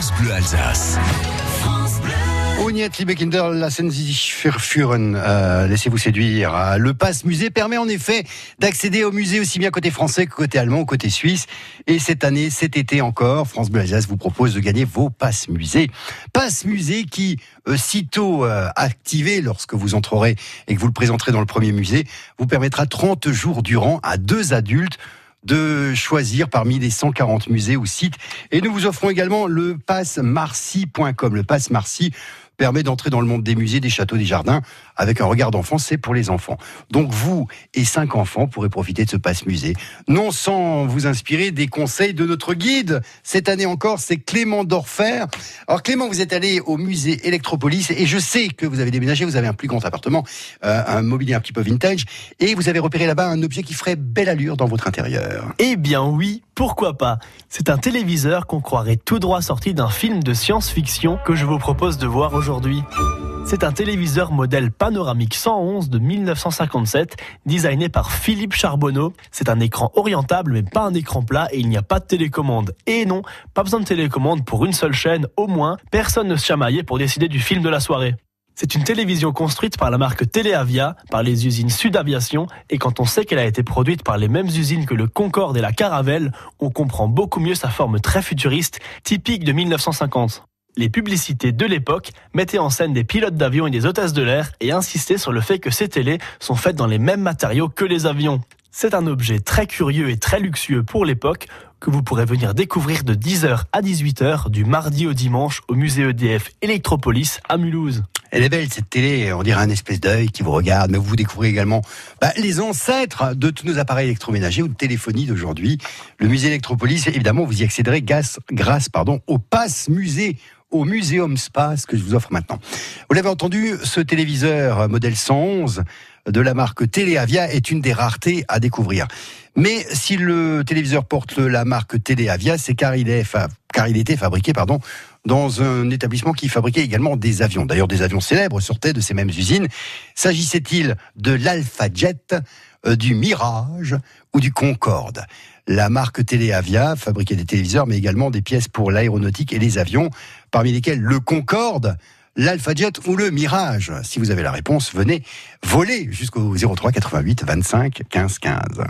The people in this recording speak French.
France Bleu Alsace. Ognette, liebe Kinder, lassen Sie sich verführen. Euh, Laissez-vous séduire. Euh, Le pass musée permet en effet d'accéder au musée aussi bien côté français que côté allemand ou côté suisse. Et cette année, cet été encore, France Bleu Alsace vous propose de gagner vos passes musée. Passe musée qui, euh, sitôt euh, activé lorsque vous entrerez et que vous le présenterez dans le premier musée, vous permettra 30 jours durant à deux adultes de choisir parmi les 140 musées ou sites. Et nous vous offrons également le pass marcy.com. Le pass Marcy permet d'entrer dans le monde des musées, des châteaux, des jardins avec un regard d'enfant, c'est pour les enfants. Donc vous et cinq enfants pourrez profiter de ce passe musée, non sans vous inspirer des conseils de notre guide. Cette année encore, c'est Clément Dorfer. Alors Clément, vous êtes allé au musée Electropolis et je sais que vous avez déménagé, vous avez un plus grand appartement, euh, un mobilier un petit peu vintage et vous avez repéré là-bas un objet qui ferait belle allure dans votre intérieur. Eh bien oui, pourquoi pas? C'est un téléviseur qu'on croirait tout droit sorti d'un film de science-fiction que je vous propose de voir aujourd'hui. C'est un téléviseur modèle panoramique 111 de 1957, designé par Philippe Charbonneau. C'est un écran orientable mais pas un écran plat et il n'y a pas de télécommande. Et non, pas besoin de télécommande pour une seule chaîne, au moins, personne ne se chamaillait pour décider du film de la soirée. C'est une télévision construite par la marque Téléavia, par les usines Sud Aviation, et quand on sait qu'elle a été produite par les mêmes usines que le Concorde et la Caravelle, on comprend beaucoup mieux sa forme très futuriste, typique de 1950. Les publicités de l'époque mettaient en scène des pilotes d'avion et des hôtesses de l'air et insistaient sur le fait que ces télés sont faites dans les mêmes matériaux que les avions. C'est un objet très curieux et très luxueux pour l'époque que vous pourrez venir découvrir de 10h à 18h du mardi au dimanche au musée EDF Electropolis à Mulhouse. Elle est belle cette télé, on dirait un espèce d'œil qui vous regarde, mais vous découvrez également bah, les ancêtres de tous nos appareils électroménagers ou de téléphonie d'aujourd'hui. Le musée Electropolis, évidemment, vous y accéderez grâce, grâce pardon, au pass musée au Muséum Space que je vous offre maintenant. Vous l'avez entendu, ce téléviseur modèle 111 de la marque Téléavia est une des raretés à découvrir. Mais si le téléviseur porte la marque Téléavia, c'est car il est car il était fabriqué pardon dans un établissement qui fabriquait également des avions. D'ailleurs, des avions célèbres sortaient de ces mêmes usines. S'agissait-il de l'Alpha Jet, euh, du Mirage ou du Concorde? La marque Téléavia fabriquait des téléviseurs, mais également des pièces pour l'aéronautique et les avions, parmi lesquels le Concorde, l'Alpha Jet ou le Mirage. Si vous avez la réponse, venez voler jusqu'au 03 88 25 15 15.